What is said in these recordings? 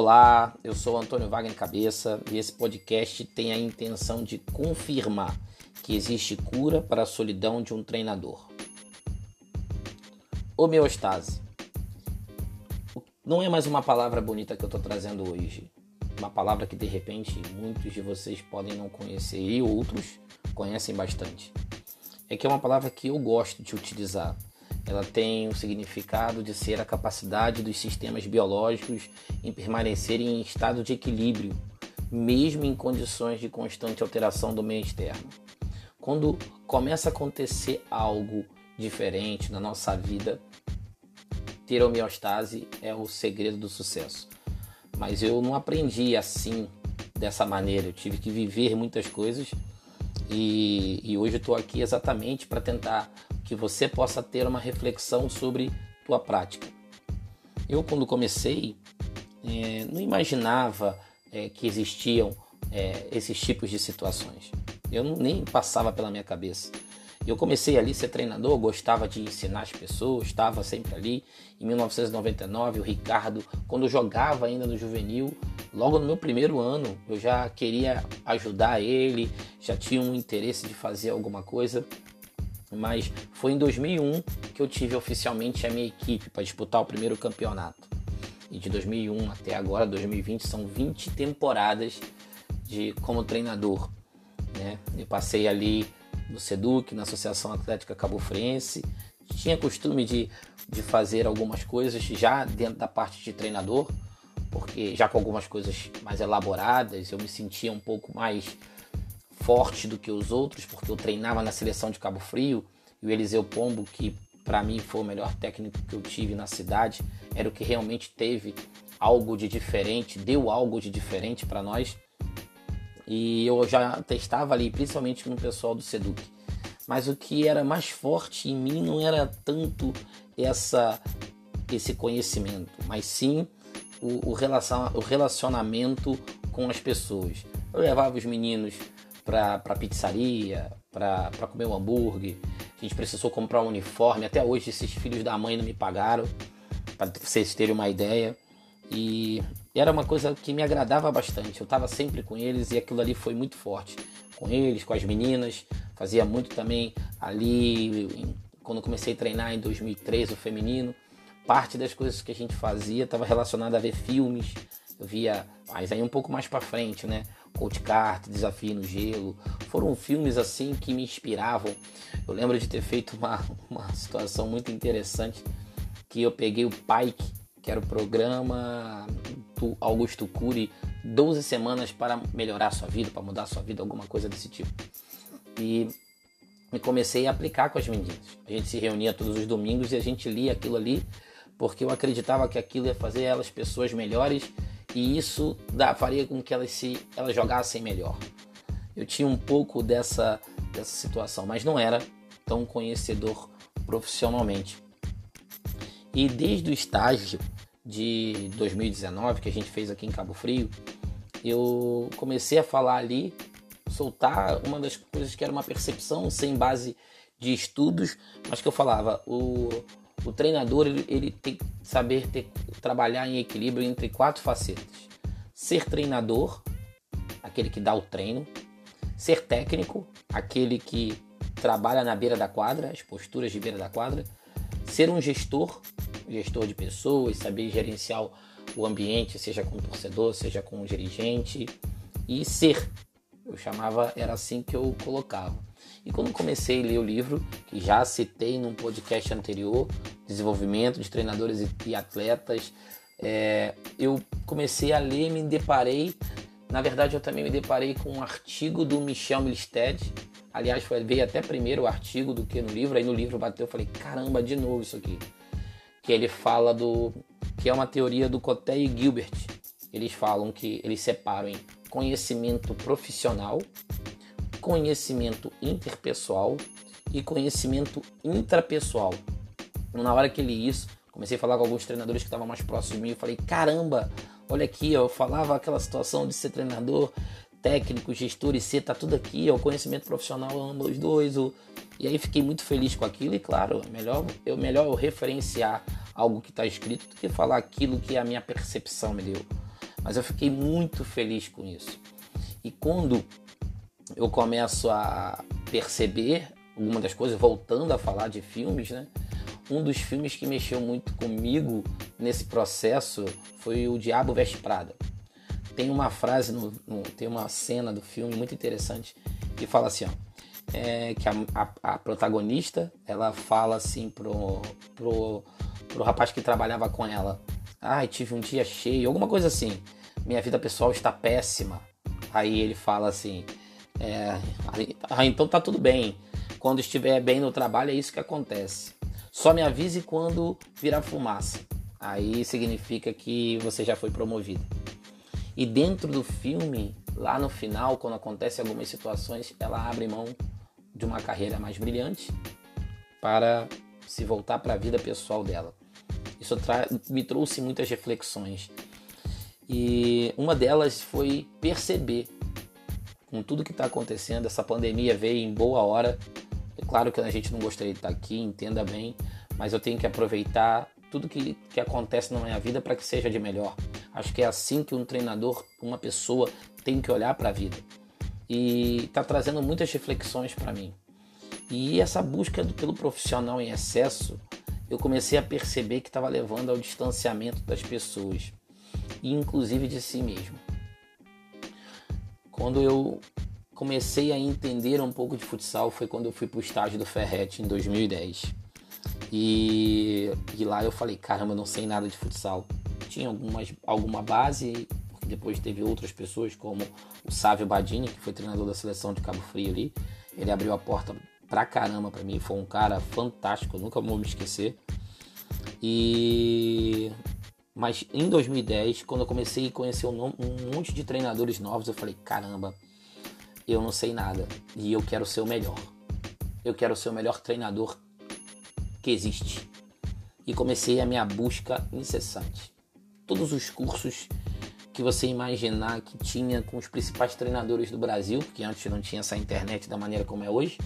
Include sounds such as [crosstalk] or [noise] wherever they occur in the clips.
Olá, eu sou Antônio Wagner Cabeça e esse podcast tem a intenção de confirmar que existe cura para a solidão de um treinador. Homeostase. Não é mais uma palavra bonita que eu estou trazendo hoje. Uma palavra que de repente muitos de vocês podem não conhecer e outros conhecem bastante. É que é uma palavra que eu gosto de utilizar ela tem o significado de ser a capacidade dos sistemas biológicos em permanecerem em estado de equilíbrio, mesmo em condições de constante alteração do meio externo. Quando começa a acontecer algo diferente na nossa vida, ter homeostase é o segredo do sucesso. Mas eu não aprendi assim, dessa maneira. Eu tive que viver muitas coisas e, e hoje estou aqui exatamente para tentar que você possa ter uma reflexão sobre tua prática. Eu, quando comecei, é, não imaginava é, que existiam é, esses tipos de situações. Eu não, nem passava pela minha cabeça. Eu comecei ali a ser treinador, gostava de ensinar as pessoas, estava sempre ali. Em 1999, o Ricardo, quando eu jogava ainda no juvenil, logo no meu primeiro ano, eu já queria ajudar ele, já tinha um interesse de fazer alguma coisa mas foi em 2001 que eu tive oficialmente a minha equipe para disputar o primeiro campeonato. E de 2001 até agora, 2020, são 20 temporadas de como treinador. Né? Eu passei ali no SEDUC, na Associação Atlética Cabo Frense, tinha costume de, de fazer algumas coisas já dentro da parte de treinador, porque já com algumas coisas mais elaboradas, eu me sentia um pouco mais forte do que os outros, porque eu treinava na seleção de Cabo Frio e o Eliseu Pombo, que para mim foi o melhor técnico que eu tive na cidade, era o que realmente teve algo de diferente, deu algo de diferente para nós. E eu já testava ali, principalmente no pessoal do Seduc. Mas o que era mais forte em mim não era tanto essa esse conhecimento, mas sim o, o, relacion, o relacionamento com as pessoas. Eu levava os meninos para pizzaria, para comer um hambúrguer. A gente precisou comprar um uniforme. Até hoje esses filhos da mãe não me pagaram, para vocês terem uma ideia. E era uma coisa que me agradava bastante. Eu estava sempre com eles e aquilo ali foi muito forte. Com eles, com as meninas. Fazia muito também ali, quando comecei a treinar em 2003, o feminino. Parte das coisas que a gente fazia estava relacionada a ver filmes. Eu via, mas aí um pouco mais para frente, né? Coach Carter, Desafio no Gelo. Foram filmes assim que me inspiravam. Eu lembro de ter feito uma, [laughs] uma situação muito interessante que eu peguei o Pike, que era o programa do Augusto Cury, 12 semanas para melhorar sua vida, para mudar sua vida, alguma coisa desse tipo. E e comecei a aplicar com as meninas. A gente se reunia todos os domingos e a gente lia aquilo ali porque eu acreditava que aquilo ia fazer elas pessoas melhores e isso faria com que elas, se, elas jogassem melhor. Eu tinha um pouco dessa, dessa situação, mas não era tão conhecedor profissionalmente. E desde o estágio de 2019 que a gente fez aqui em Cabo Frio, eu comecei a falar ali, soltar uma das coisas que era uma percepção sem base de estudos, mas que eu falava, o, o treinador ele, ele tem que saber ter, trabalhar em equilíbrio entre quatro facetas: ser treinador, aquele que dá o treino, ser técnico, aquele que trabalha na beira da quadra, as posturas de beira da quadra, ser um gestor, gestor de pessoas, saber gerenciar o ambiente, seja com o torcedor, seja com o dirigente, e ser. Eu chamava, era assim que eu colocava. E quando comecei a ler o livro, que já citei num podcast anterior, Desenvolvimento de Treinadores e Atletas, é, eu comecei a ler e me deparei. Na verdade, eu também me deparei com um artigo do Michel Milstead. Aliás, foi, veio até primeiro o artigo do que no livro. Aí no livro bateu, eu falei, caramba, de novo isso aqui. Que ele fala do. que é uma teoria do Coté e Gilbert. Eles falam que eles separam em conhecimento profissional conhecimento interpessoal e conhecimento intrapessoal. Na hora que li isso, comecei a falar com alguns treinadores que estavam mais próximos de mim. Eu falei: caramba, olha aqui, ó, eu falava aquela situação de ser treinador, técnico, gestor e ser, tá tudo aqui, ó, o conhecimento profissional ambos os dois. O... E aí fiquei muito feliz com aquilo e claro, é melhor eu melhor eu referenciar algo que está escrito do que falar aquilo que a minha percepção me deu. Mas eu fiquei muito feliz com isso. E quando eu começo a perceber algumas das coisas, voltando a falar de filmes, né? Um dos filmes que mexeu muito comigo nesse processo foi o Diabo Veste Prada. Tem uma frase, no, no, tem uma cena do filme muito interessante que fala assim, ó, é, que a, a, a, protagonista ela fala assim pro, pro, pro rapaz que trabalhava com ela, ai ah, tive um dia cheio, alguma coisa assim, minha vida pessoal está péssima. Aí ele fala assim, é, ah, então tá tudo bem. Quando estiver bem no trabalho é isso que acontece. Só me avise quando virar fumaça. Aí significa que você já foi promovido. E dentro do filme, lá no final, quando acontecem algumas situações, ela abre mão de uma carreira mais brilhante para se voltar para a vida pessoal dela. Isso me trouxe muitas reflexões. E uma delas foi perceber, com tudo que está acontecendo, essa pandemia veio em boa hora é claro que a gente não gostaria de estar aqui, entenda bem, mas eu tenho que aproveitar tudo que, que acontece na minha vida para que seja de melhor. Acho que é assim que um treinador, uma pessoa, tem que olhar para a vida. E está trazendo muitas reflexões para mim. E essa busca pelo profissional em excesso, eu comecei a perceber que estava levando ao distanciamento das pessoas, e inclusive de si mesmo. Quando eu comecei a entender um pouco de futsal foi quando eu fui para o estágio do Ferret em 2010. E, e lá eu falei, caramba, não sei nada de futsal. Tinha algumas, alguma base, porque depois teve outras pessoas, como o Sávio Badini, que foi treinador da seleção de Cabo Frio ali. Ele abriu a porta pra caramba para mim, foi um cara fantástico, nunca vou me esquecer. E mas em 2010, quando eu comecei a conhecer um, monte de treinadores novos, eu falei, caramba, eu não sei nada e eu quero ser o melhor. Eu quero ser o melhor treinador que existe. E comecei a minha busca incessante. Todos os cursos que você imaginar que tinha com os principais treinadores do Brasil, porque antes não tinha essa internet da maneira como é hoje,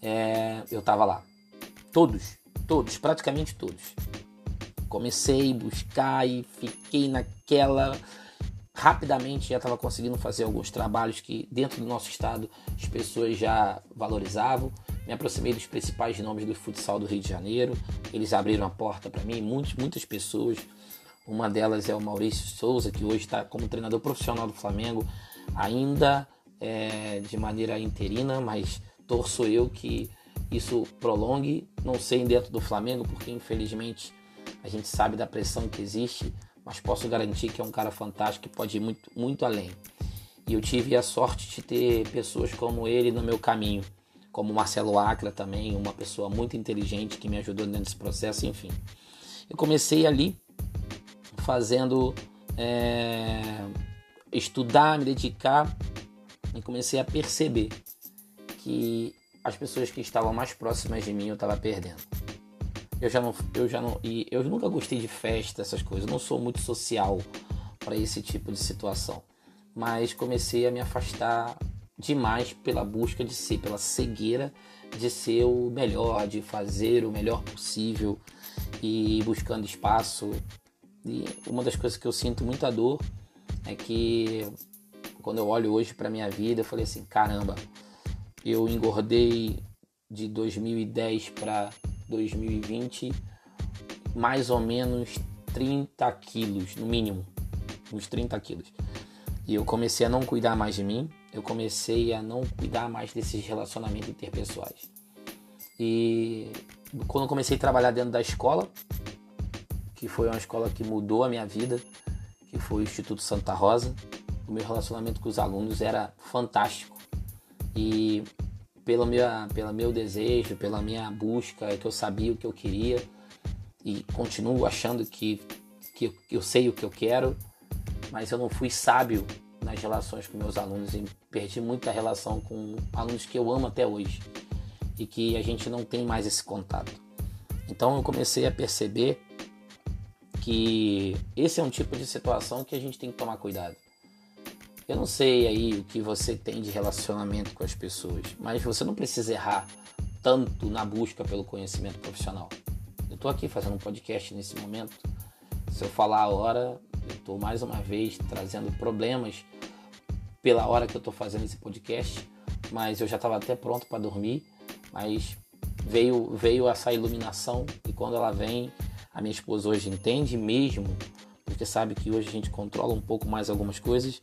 é, eu tava lá. Todos, todos, praticamente todos. Comecei a buscar e fiquei naquela rapidamente já estava conseguindo fazer alguns trabalhos que dentro do nosso estado as pessoas já valorizavam. Me aproximei dos principais nomes do futsal do Rio de Janeiro. Eles abriram a porta para mim, muitas, muitas pessoas. Uma delas é o Maurício Souza, que hoje está como treinador profissional do Flamengo, ainda é, de maneira interina, mas torço eu que isso prolongue. Não sei dentro do Flamengo, porque infelizmente a gente sabe da pressão que existe mas posso garantir que é um cara fantástico que pode ir muito, muito além. E eu tive a sorte de ter pessoas como ele no meu caminho, como Marcelo Acra também, uma pessoa muito inteligente que me ajudou desse processo, enfim. Eu comecei ali fazendo é, estudar, me dedicar e comecei a perceber que as pessoas que estavam mais próximas de mim eu estava perdendo. Eu já não, eu já não, e eu nunca gostei de festa, essas coisas. Eu não sou muito social para esse tipo de situação. Mas comecei a me afastar demais pela busca de ser, pela cegueira de ser o melhor, de fazer o melhor possível e buscando espaço. E uma das coisas que eu sinto muita dor é que quando eu olho hoje para minha vida, eu falei assim, caramba, eu engordei de 2010 para 2020 mais ou menos 30 quilos, no mínimo, uns 30 quilos. E eu comecei a não cuidar mais de mim, eu comecei a não cuidar mais desses relacionamentos interpessoais. E quando eu comecei a trabalhar dentro da escola, que foi uma escola que mudou a minha vida, que foi o Instituto Santa Rosa, o meu relacionamento com os alunos era fantástico. E pelo meu, pelo meu desejo, pela minha busca, que eu sabia o que eu queria e continuo achando que, que eu sei o que eu quero, mas eu não fui sábio nas relações com meus alunos e perdi muita relação com alunos que eu amo até hoje e que a gente não tem mais esse contato. Então eu comecei a perceber que esse é um tipo de situação que a gente tem que tomar cuidado. Eu não sei aí o que você tem de relacionamento com as pessoas, mas você não precisa errar tanto na busca pelo conhecimento profissional. Eu estou aqui fazendo um podcast nesse momento. Se eu falar a hora, Estou mais uma vez trazendo problemas pela hora que eu estou fazendo esse podcast, mas eu já estava até pronto para dormir, mas veio veio essa iluminação e quando ela vem, a minha esposa hoje entende mesmo, porque sabe que hoje a gente controla um pouco mais algumas coisas,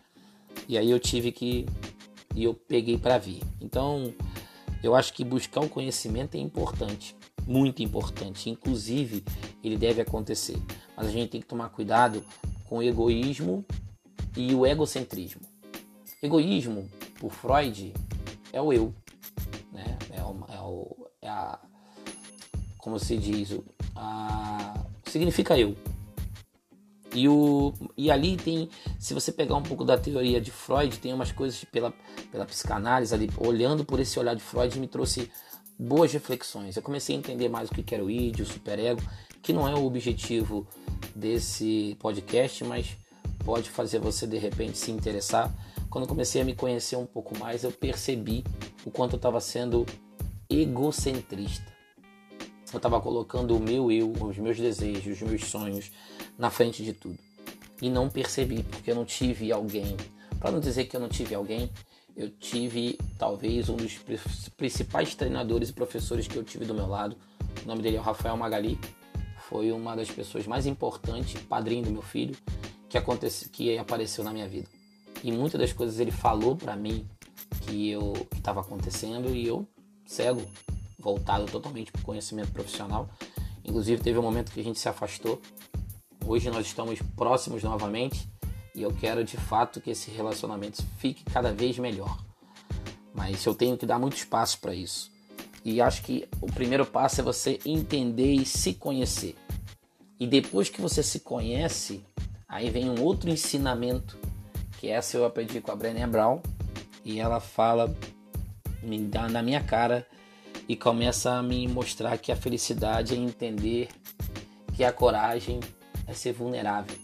e aí eu tive que e eu peguei para vir. Então, eu acho que buscar o conhecimento é importante, muito importante. Inclusive, ele deve acontecer. Mas a gente tem que tomar cuidado com o egoísmo e o egocentrismo. Egoísmo, por Freud, é o eu, né? É, o, é, o, é a, como se diz, a, significa eu. E, o, e ali tem, se você pegar um pouco da teoria de Freud, tem umas coisas pela, pela psicanálise ali, olhando por esse olhar de Freud, me trouxe boas reflexões. Eu comecei a entender mais o que era o id, o superego, que não é o objetivo desse podcast, mas pode fazer você de repente se interessar. Quando eu comecei a me conhecer um pouco mais, eu percebi o quanto eu estava sendo egocentrista. Eu estava colocando o meu eu, os meus desejos, os meus sonhos na frente de tudo. E não percebi, porque eu não tive alguém. Para não dizer que eu não tive alguém, eu tive talvez um dos principais treinadores e professores que eu tive do meu lado. O nome dele é Rafael Magali. Foi uma das pessoas mais importantes, padrinho do meu filho, que, aconteceu, que apareceu na minha vida. E muitas das coisas ele falou para mim que eu estava acontecendo e eu cego, voltado totalmente para o conhecimento profissional. Inclusive teve um momento que a gente se afastou. Hoje nós estamos próximos novamente e eu quero de fato que esse relacionamento fique cada vez melhor. Mas eu tenho que dar muito espaço para isso. E acho que o primeiro passo é você entender e se conhecer. E depois que você se conhece, aí vem um outro ensinamento, que essa eu aprendi com a Brené Brown, e ela fala na minha cara e começa a me mostrar que a felicidade é entender que a coragem é ser vulnerável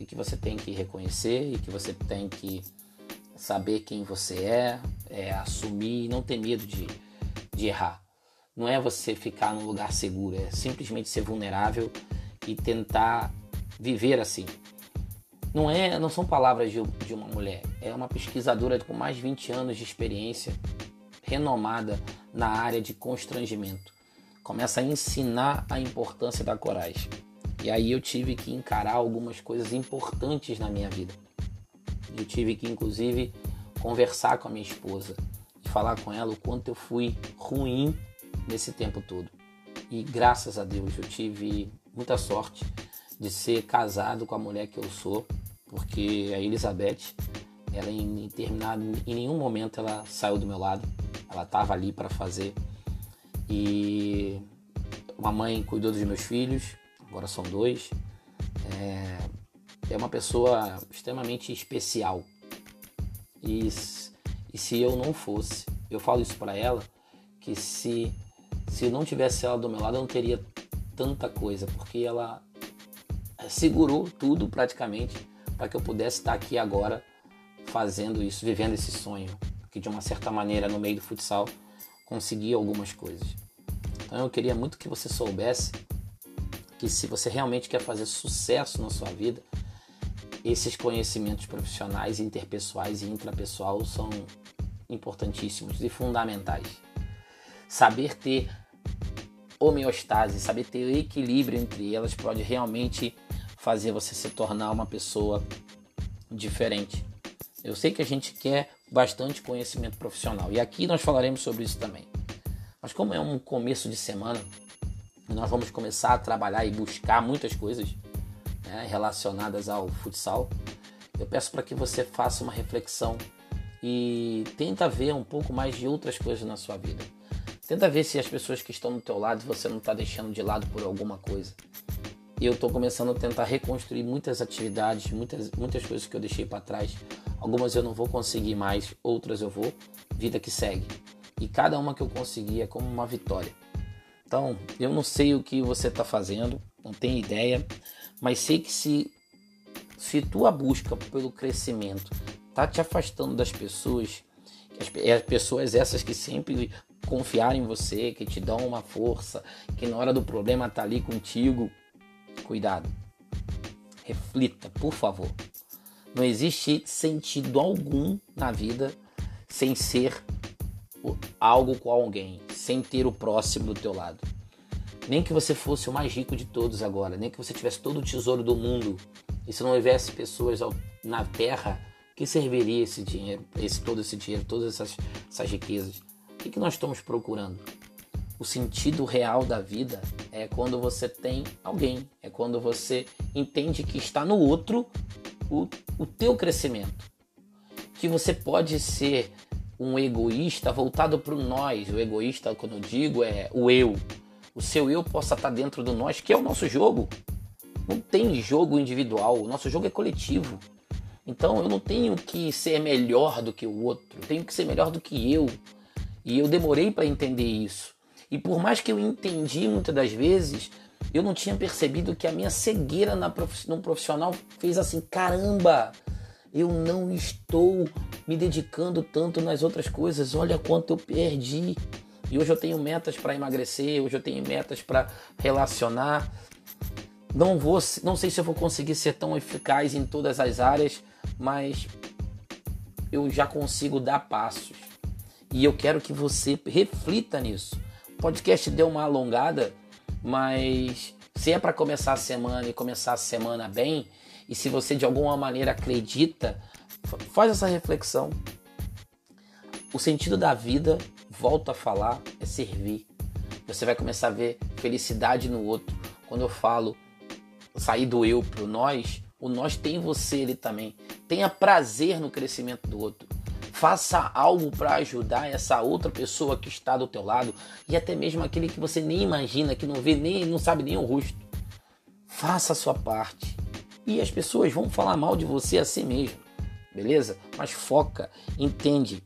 e que você tem que reconhecer e que você tem que saber quem você é, é assumir e não ter medo de, de errar. Não é você ficar num lugar seguro, é simplesmente ser vulnerável e tentar viver assim. Não é, não são palavras de, de uma mulher, é uma pesquisadora com mais de 20 anos de experiência, renomada na área de constrangimento. Começa a ensinar a importância da coragem. E aí eu tive que encarar algumas coisas importantes na minha vida. Eu tive que, inclusive, conversar com a minha esposa e falar com ela o quanto eu fui ruim nesse tempo todo. E graças a Deus eu tive muita sorte de ser casado com a mulher que eu sou, porque a Elizabeth, ela em, determinado, em nenhum momento ela saiu do meu lado, ela estava ali para fazer. E uma mãe cuidou dos meus filhos, agora são dois. É, é uma pessoa extremamente especial. E, e se eu não fosse, eu falo isso para ela, que se, se não tivesse ela do meu lado, eu não teria tanta coisa, porque ela segurou tudo praticamente para que eu pudesse estar aqui agora fazendo isso, vivendo esse sonho, que de uma certa maneira no meio do futsal consegui algumas coisas. Então eu queria muito que você soubesse que se você realmente quer fazer sucesso na sua vida, esses conhecimentos profissionais, interpessoais e intrapessoal são importantíssimos e fundamentais. Saber ter homeostase, saber ter equilíbrio entre elas pode realmente fazer você se tornar uma pessoa diferente. Eu sei que a gente quer bastante conhecimento profissional e aqui nós falaremos sobre isso também. Mas como é um começo de semana, nós vamos começar a trabalhar e buscar muitas coisas né, relacionadas ao futsal. Eu peço para que você faça uma reflexão e tenta ver um pouco mais de outras coisas na sua vida. Tenta ver se as pessoas que estão do teu lado você não está deixando de lado por alguma coisa. E eu estou começando a tentar reconstruir muitas atividades, muitas, muitas coisas que eu deixei para trás. Algumas eu não vou conseguir mais, outras eu vou. Vida que segue. E cada uma que eu conseguir é como uma vitória. Então, eu não sei o que você está fazendo, não tenho ideia, mas sei que se, se tua busca pelo crescimento está te afastando das pessoas, as, as pessoas essas que sempre confiaram em você, que te dão uma força, que na hora do problema tá ali contigo, cuidado. Reflita, por favor. Não existe sentido algum na vida sem ser algo com alguém, sem ter o próximo do teu lado. Nem que você fosse o mais rico de todos agora, nem que você tivesse todo o tesouro do mundo, e se não houvesse pessoas na terra, que serviria esse dinheiro, esse, todo esse dinheiro, todas essas, essas riquezas? O que, que nós estamos procurando? O sentido real da vida é quando você tem alguém, é quando você entende que está no outro o, o teu crescimento. Que você pode ser um egoísta voltado para o nós. O egoísta, quando eu digo, é o eu. O seu eu possa estar dentro do nós, que é o nosso jogo. Não tem jogo individual, o nosso jogo é coletivo. Então eu não tenho que ser melhor do que o outro, eu tenho que ser melhor do que eu. E eu demorei para entender isso. E por mais que eu entendi muitas das vezes, eu não tinha percebido que a minha cegueira na num profissional fez assim: caramba, eu não estou me dedicando tanto nas outras coisas, olha quanto eu perdi. E hoje eu tenho metas para emagrecer, hoje eu tenho metas para relacionar. Não vou, não sei se eu vou conseguir ser tão eficaz em todas as áreas, mas eu já consigo dar passos. E eu quero que você reflita nisso. Podcast deu uma alongada, mas se é para começar a semana e começar a semana bem, e se você de alguma maneira acredita, faz essa reflexão. O sentido da vida, volto a falar, é servir. Você vai começar a ver felicidade no outro. Quando eu falo sair do eu pro nós, o nós tem você ele também. Tenha prazer no crescimento do outro. Faça algo para ajudar essa outra pessoa que está do teu lado e até mesmo aquele que você nem imagina, que não vê nem não sabe nem o rosto. Faça a sua parte. E as pessoas vão falar mal de você assim mesmo, beleza? Mas foca, entende.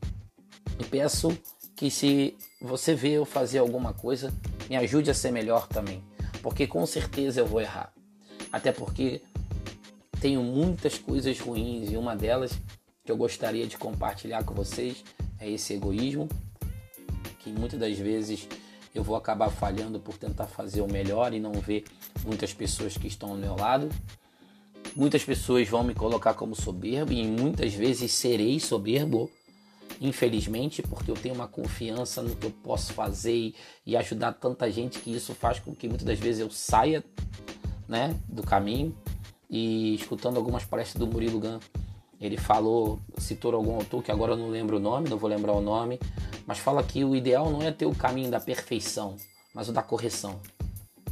E peço que se você vê eu fazer alguma coisa, me ajude a ser melhor também, porque com certeza eu vou errar. Até porque tenho muitas coisas ruins e uma delas que eu gostaria de compartilhar com vocês é esse egoísmo, que muitas das vezes eu vou acabar falhando por tentar fazer o melhor e não ver muitas pessoas que estão ao meu lado. Muitas pessoas vão me colocar como soberbo e muitas vezes serei soberbo, infelizmente, porque eu tenho uma confiança no que eu posso fazer e ajudar tanta gente que isso faz com que muitas das vezes eu saia né, do caminho. E escutando algumas palestras do Murilo Gun, ele falou, citou algum autor que agora eu não lembro o nome, não vou lembrar o nome, mas fala que o ideal não é ter o caminho da perfeição, mas o da correção.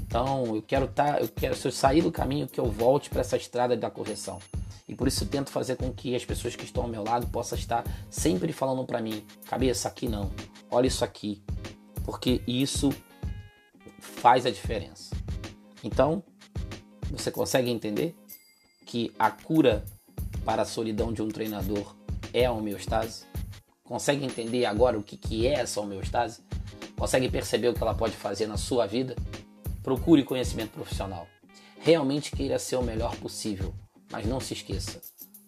Então, eu quero tá, eu quero se eu sair do caminho que eu volte para essa estrada da correção. E por isso eu tento fazer com que as pessoas que estão ao meu lado possam estar sempre falando para mim, cabeça aqui não, olha isso aqui, porque isso faz a diferença. Então, você consegue entender que a cura para a solidão de um treinador é a homeostase? Consegue entender agora o que, que é essa homeostase? Consegue perceber o que ela pode fazer na sua vida? Procure conhecimento profissional. Realmente queira ser o melhor possível, mas não se esqueça.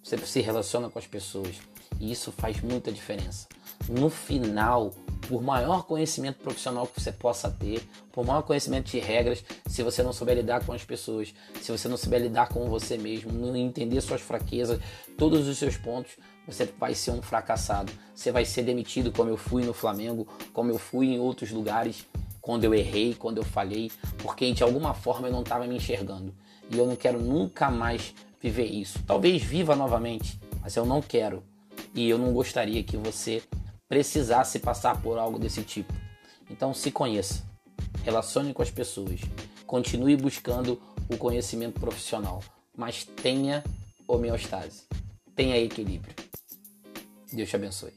Você se relaciona com as pessoas e isso faz muita diferença. No final, por maior conhecimento profissional que você possa ter, por maior conhecimento de regras, se você não souber lidar com as pessoas, se você não souber lidar com você mesmo, não entender suas fraquezas, todos os seus pontos, você vai ser um fracassado. Você vai ser demitido, como eu fui no Flamengo, como eu fui em outros lugares, quando eu errei, quando eu falhei, porque de alguma forma eu não estava me enxergando. E eu não quero nunca mais viver isso. Talvez viva novamente, mas eu não quero. E eu não gostaria que você precisasse passar por algo desse tipo. Então se conheça, relacione com as pessoas, continue buscando o conhecimento profissional, mas tenha homeostase, tenha equilíbrio. Deus te abençoe.